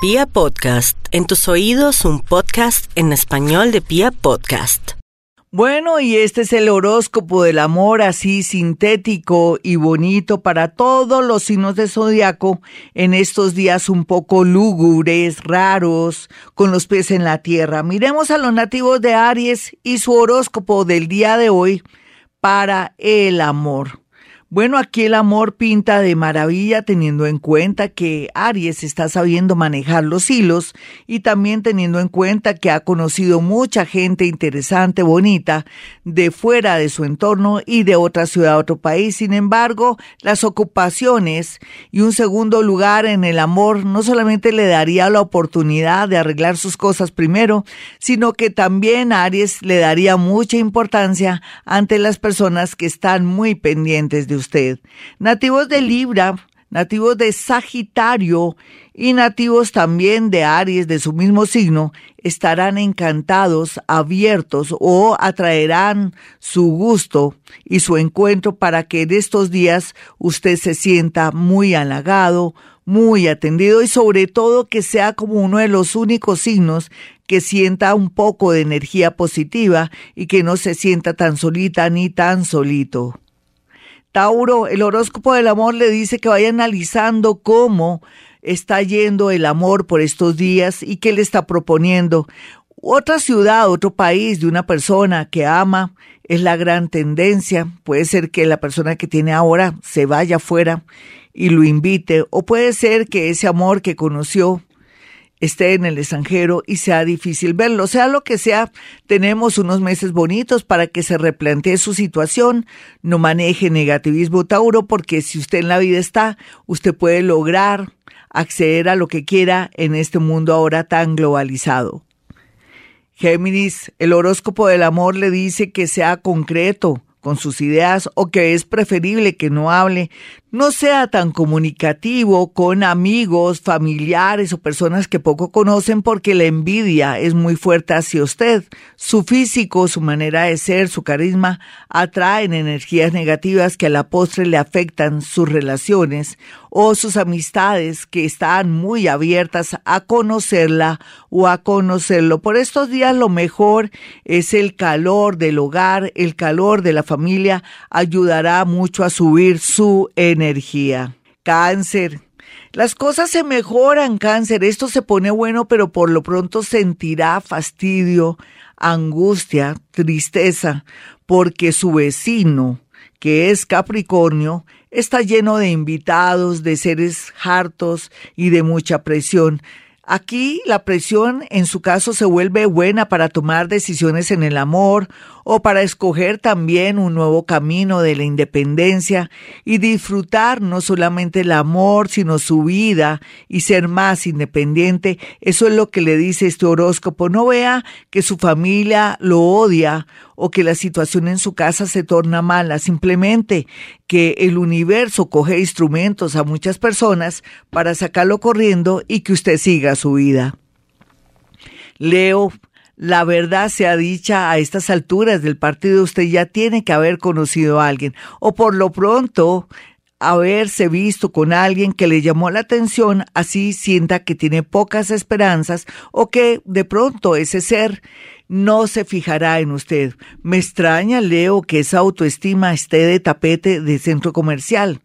Pia Podcast, en tus oídos un podcast en español de Pia Podcast. Bueno, y este es el horóscopo del amor así sintético y bonito para todos los signos de zodiaco en estos días un poco lúgubres, raros, con los pies en la tierra. Miremos a los nativos de Aries y su horóscopo del día de hoy para el amor. Bueno, aquí el amor pinta de maravilla teniendo en cuenta que Aries está sabiendo manejar los hilos y también teniendo en cuenta que ha conocido mucha gente interesante, bonita, de fuera de su entorno y de otra ciudad, otro país. Sin embargo, las ocupaciones y un segundo lugar en el amor no solamente le daría la oportunidad de arreglar sus cosas primero, sino que también Aries le daría mucha importancia ante las personas que están muy pendientes de usted. Nativos de Libra, nativos de Sagitario y nativos también de Aries de su mismo signo estarán encantados, abiertos o atraerán su gusto y su encuentro para que en estos días usted se sienta muy halagado, muy atendido y sobre todo que sea como uno de los únicos signos que sienta un poco de energía positiva y que no se sienta tan solita ni tan solito. Tauro, el horóscopo del amor le dice que vaya analizando cómo está yendo el amor por estos días y qué le está proponiendo. Otra ciudad, otro país de una persona que ama es la gran tendencia. Puede ser que la persona que tiene ahora se vaya afuera y lo invite, o puede ser que ese amor que conoció esté en el extranjero y sea difícil verlo. Sea lo que sea, tenemos unos meses bonitos para que se replantee su situación, no maneje negativismo Tauro, porque si usted en la vida está, usted puede lograr acceder a lo que quiera en este mundo ahora tan globalizado. Géminis, el horóscopo del amor le dice que sea concreto con sus ideas o que es preferible que no hable, no sea tan comunicativo con amigos, familiares o personas que poco conocen porque la envidia es muy fuerte hacia usted. Su físico, su manera de ser, su carisma atraen energías negativas que a la postre le afectan sus relaciones o sus amistades que están muy abiertas a conocerla o a conocerlo. Por estos días lo mejor es el calor del hogar, el calor de la familia ayudará mucho a subir su energía. Cáncer. Las cosas se mejoran, cáncer. Esto se pone bueno, pero por lo pronto sentirá fastidio, angustia, tristeza, porque su vecino, que es Capricornio, está lleno de invitados, de seres hartos y de mucha presión. Aquí la presión en su caso se vuelve buena para tomar decisiones en el amor o para escoger también un nuevo camino de la independencia y disfrutar no solamente el amor, sino su vida y ser más independiente. Eso es lo que le dice este horóscopo. No vea que su familia lo odia o que la situación en su casa se torna mala, simplemente que el universo coge instrumentos a muchas personas para sacarlo corriendo y que usted siga su vida. Leo, la verdad sea dicha a estas alturas del partido, usted ya tiene que haber conocido a alguien, o por lo pronto haberse visto con alguien que le llamó la atención, así sienta que tiene pocas esperanzas o que de pronto ese ser no se fijará en usted. Me extraña, Leo, que esa autoestima esté de tapete de centro comercial,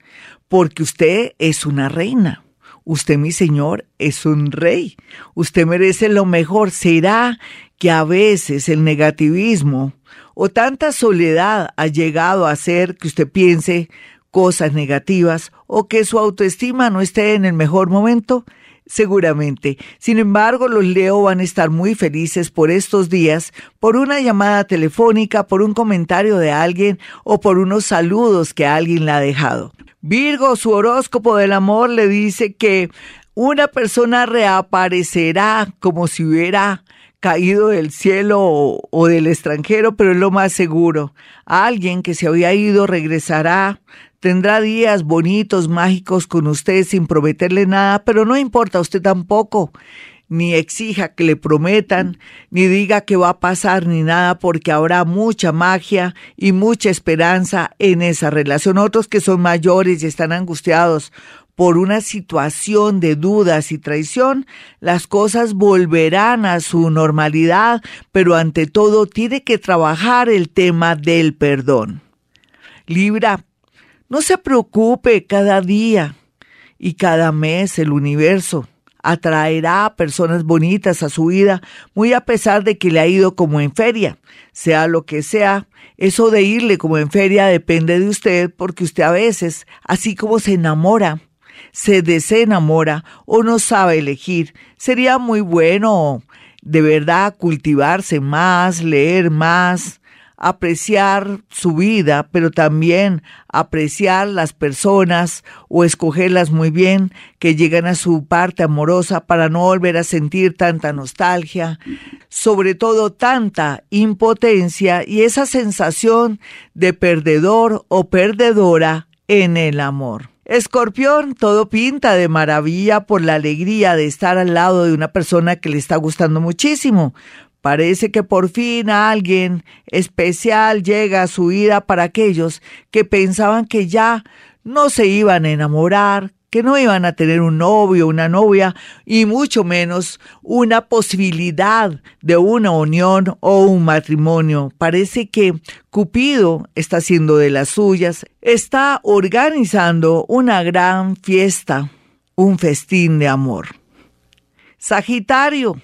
porque usted es una reina. Usted, mi señor, es un rey. Usted merece lo mejor. ¿Será que a veces el negativismo o tanta soledad ha llegado a hacer que usted piense cosas negativas o que su autoestima no esté en el mejor momento? Seguramente. Sin embargo, los Leo van a estar muy felices por estos días, por una llamada telefónica, por un comentario de alguien o por unos saludos que alguien le ha dejado. Virgo, su horóscopo del amor le dice que una persona reaparecerá como si hubiera caído del cielo o, del extranjero, pero es lo más seguro. Alguien que se había ido regresará, tendrá días bonitos, mágicos con usted sin prometerle nada, pero no importa, usted tampoco ni exija que le prometan, ni diga que va a pasar ni nada, porque habrá mucha magia y mucha esperanza en esa relación. Otros que son mayores y están angustiados por una situación de dudas y traición, las cosas volverán a su normalidad, pero ante todo tiene que trabajar el tema del perdón. Libra, no se preocupe cada día y cada mes el universo atraerá a personas bonitas a su vida, muy a pesar de que le ha ido como en feria. Sea lo que sea, eso de irle como en feria depende de usted, porque usted a veces, así como se enamora, se desenamora o no sabe elegir. Sería muy bueno de verdad cultivarse más, leer más, apreciar su vida, pero también apreciar las personas o escogerlas muy bien que llegan a su parte amorosa para no volver a sentir tanta nostalgia, sobre todo tanta impotencia y esa sensación de perdedor o perdedora en el amor. Escorpión, todo pinta de maravilla por la alegría de estar al lado de una persona que le está gustando muchísimo. Parece que por fin alguien especial llega a su vida para aquellos que pensaban que ya no se iban a enamorar, que no iban a tener un novio, una novia y mucho menos una posibilidad de una unión o un matrimonio. Parece que Cupido está haciendo de las suyas, está organizando una gran fiesta, un festín de amor. Sagitario,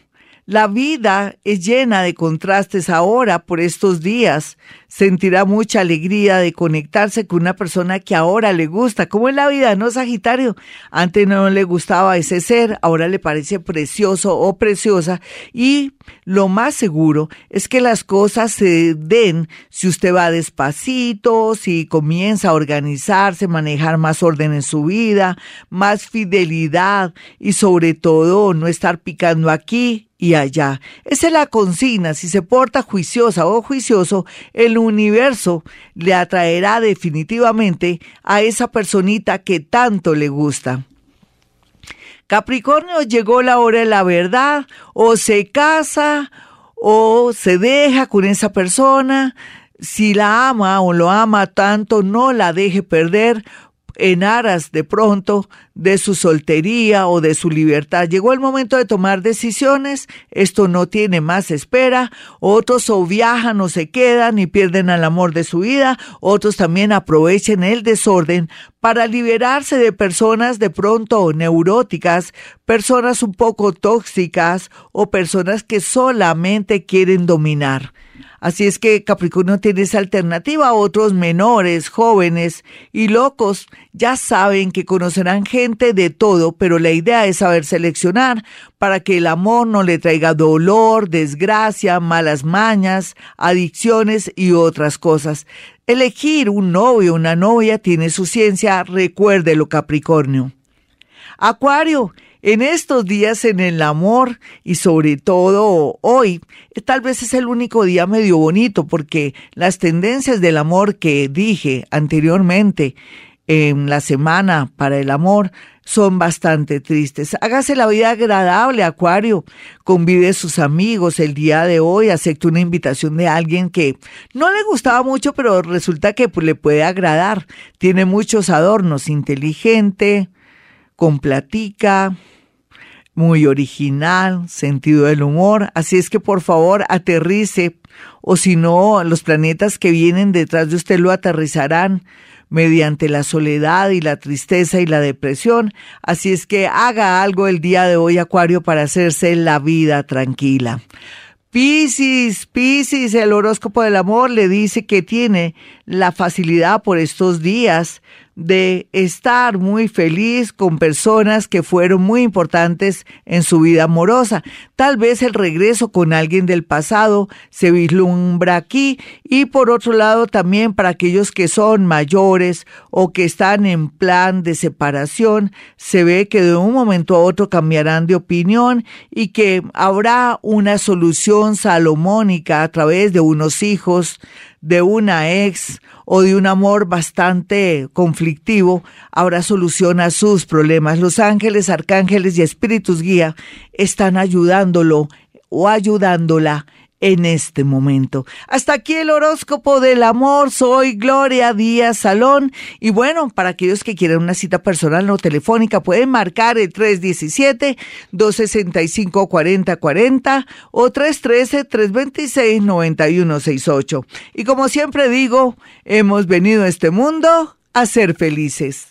la vida es llena de contrastes ahora por estos días sentirá mucha alegría de conectarse con una persona que ahora le gusta. ¿Cómo es la vida, no, Sagitario? Antes no le gustaba ese ser, ahora le parece precioso o preciosa y lo más seguro es que las cosas se den si usted va despacito, si comienza a organizarse, manejar más orden en su vida, más fidelidad y sobre todo no estar picando aquí y allá. Esa es la consigna. Si se porta juiciosa o juicioso, el universo le atraerá definitivamente a esa personita que tanto le gusta. Capricornio llegó la hora de la verdad, o se casa o se deja con esa persona. Si la ama o lo ama tanto, no la deje perder en aras de pronto de su soltería o de su libertad. Llegó el momento de tomar decisiones, esto no tiene más espera, otros o viajan o se quedan y pierden al amor de su vida, otros también aprovechen el desorden para liberarse de personas de pronto neuróticas, personas un poco tóxicas o personas que solamente quieren dominar. Así es que Capricornio tiene esa alternativa. Otros menores, jóvenes y locos ya saben que conocerán gente de todo, pero la idea es saber seleccionar para que el amor no le traiga dolor, desgracia, malas mañas, adicciones y otras cosas. Elegir un novio o una novia tiene su ciencia, recuérdelo Capricornio. Acuario, en estos días en el amor y sobre todo hoy, tal vez es el único día medio bonito porque las tendencias del amor que dije anteriormente en la semana para el amor son bastante tristes. Hágase la vida agradable, Acuario. Convide a sus amigos el día de hoy. Acepte una invitación de alguien que no le gustaba mucho, pero resulta que pues, le puede agradar. Tiene muchos adornos. Inteligente, con platica, muy original, sentido del humor, así es que por favor aterrice. O si no, los planetas que vienen detrás de usted lo aterrizarán mediante la soledad y la tristeza y la depresión, así es que haga algo el día de hoy, Acuario, para hacerse la vida tranquila. Piscis, Piscis, el horóscopo del amor le dice que tiene la facilidad por estos días de estar muy feliz con personas que fueron muy importantes en su vida amorosa. Tal vez el regreso con alguien del pasado se vislumbra aquí y por otro lado también para aquellos que son mayores o que están en plan de separación, se ve que de un momento a otro cambiarán de opinión y que habrá una solución salomónica a través de unos hijos, de una ex o de un amor bastante conflictivo, ahora soluciona sus problemas. Los ángeles, arcángeles y espíritus guía están ayudándolo o ayudándola en este momento. Hasta aquí el horóscopo del amor. Soy Gloria Díaz Salón. Y bueno, para aquellos que quieran una cita personal o telefónica, pueden marcar el 317-265-4040 o 313-326-9168. Y como siempre digo, hemos venido a este mundo a ser felices.